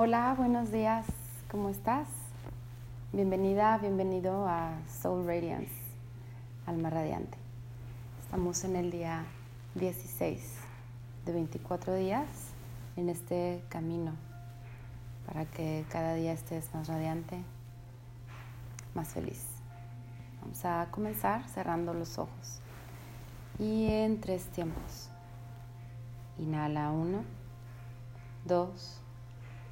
Hola, buenos días, ¿cómo estás? Bienvenida, bienvenido a Soul Radiance, Alma Radiante. Estamos en el día 16 de 24 días en este camino para que cada día estés más radiante, más feliz. Vamos a comenzar cerrando los ojos y en tres tiempos. Inhala uno, dos,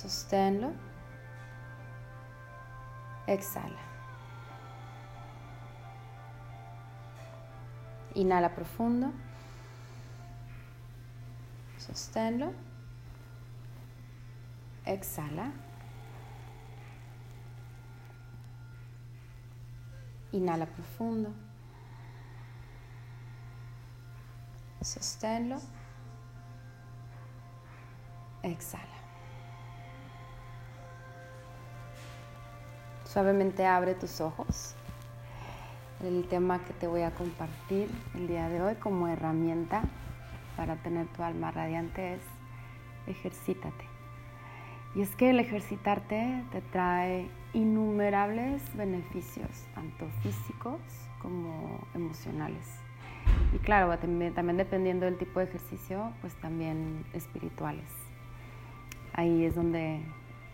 Sosténlo. Exhala. Inhala profundo. Sosténlo. Exhala. Inhala profundo. Sosténlo. Exhala. Suavemente abre tus ojos. El tema que te voy a compartir el día de hoy como herramienta para tener tu alma radiante es ejercítate. Y es que el ejercitarte te trae innumerables beneficios, tanto físicos como emocionales. Y claro, también, también, dependiendo del tipo de ejercicio, pues también espirituales. Ahí es donde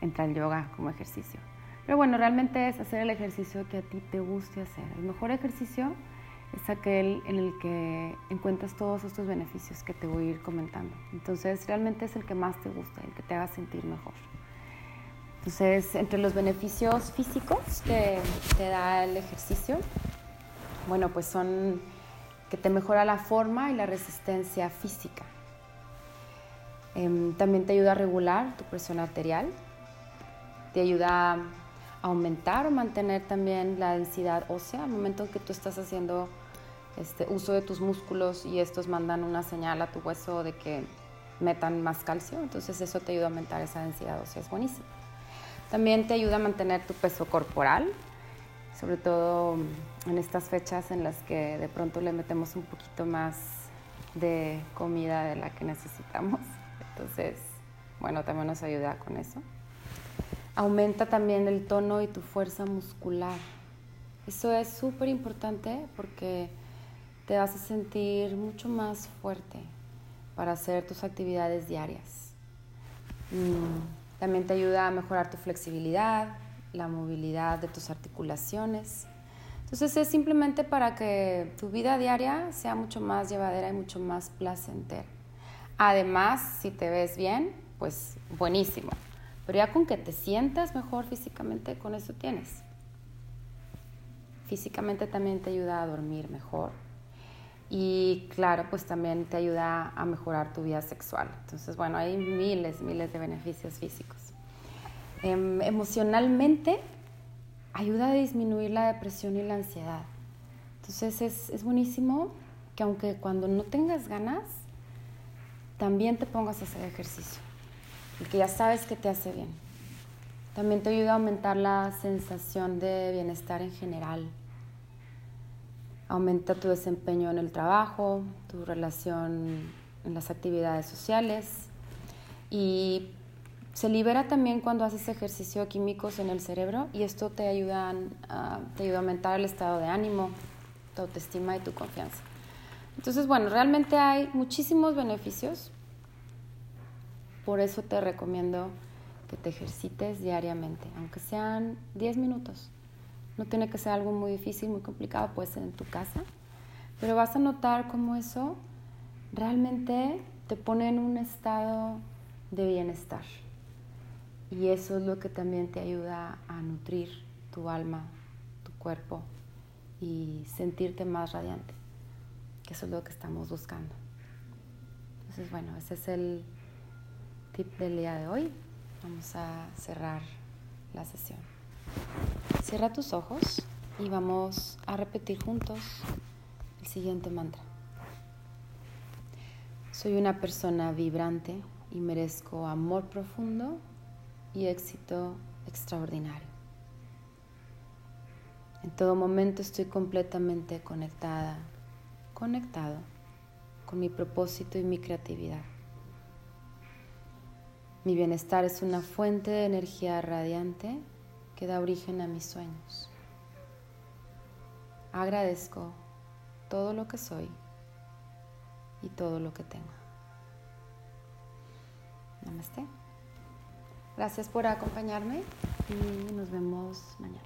entra el yoga como ejercicio. Pero bueno, realmente es hacer el ejercicio que a ti te guste hacer. El mejor ejercicio es aquel en el que encuentras todos estos beneficios que te voy a ir comentando. Entonces, realmente es el que más te gusta, el que te haga sentir mejor. Entonces, entre los beneficios físicos que te da el ejercicio, bueno, pues son que te mejora la forma y la resistencia física. Eh, también te ayuda a regular tu presión arterial, te ayuda aumentar o mantener también la densidad ósea al momento en que tú estás haciendo este, uso de tus músculos y estos mandan una señal a tu hueso de que metan más calcio, entonces eso te ayuda a aumentar esa densidad ósea, es buenísimo. También te ayuda a mantener tu peso corporal, sobre todo en estas fechas en las que de pronto le metemos un poquito más de comida de la que necesitamos. Entonces, bueno, también nos ayuda con eso. Aumenta también el tono y tu fuerza muscular. Eso es súper importante porque te vas a sentir mucho más fuerte para hacer tus actividades diarias. Mm, también te ayuda a mejorar tu flexibilidad, la movilidad de tus articulaciones. Entonces es simplemente para que tu vida diaria sea mucho más llevadera y mucho más placentera. Además, si te ves bien, pues buenísimo. Pero ya con que te sientas mejor físicamente, con eso tienes. Físicamente también te ayuda a dormir mejor. Y claro, pues también te ayuda a mejorar tu vida sexual. Entonces, bueno, hay miles, miles de beneficios físicos. Eh, emocionalmente, ayuda a disminuir la depresión y la ansiedad. Entonces, es, es buenísimo que aunque cuando no tengas ganas, también te pongas a hacer ejercicio el que ya sabes que te hace bien. También te ayuda a aumentar la sensación de bienestar en general. Aumenta tu desempeño en el trabajo, tu relación en las actividades sociales y se libera también cuando haces ejercicio de químicos en el cerebro y esto te ayuda, a, te ayuda a aumentar el estado de ánimo, tu autoestima y tu confianza. Entonces, bueno, realmente hay muchísimos beneficios por eso te recomiendo que te ejercites diariamente, aunque sean 10 minutos. No tiene que ser algo muy difícil, muy complicado, puede ser en tu casa, pero vas a notar cómo eso realmente te pone en un estado de bienestar. Y eso es lo que también te ayuda a nutrir tu alma, tu cuerpo y sentirte más radiante, que eso es lo que estamos buscando. Entonces, bueno, ese es el tip del día de hoy. Vamos a cerrar la sesión. Cierra tus ojos y vamos a repetir juntos el siguiente mantra. Soy una persona vibrante y merezco amor profundo y éxito extraordinario. En todo momento estoy completamente conectada, conectado con mi propósito y mi creatividad. Mi bienestar es una fuente de energía radiante que da origen a mis sueños. Agradezco todo lo que soy y todo lo que tengo. Namaste. Gracias por acompañarme y nos vemos mañana.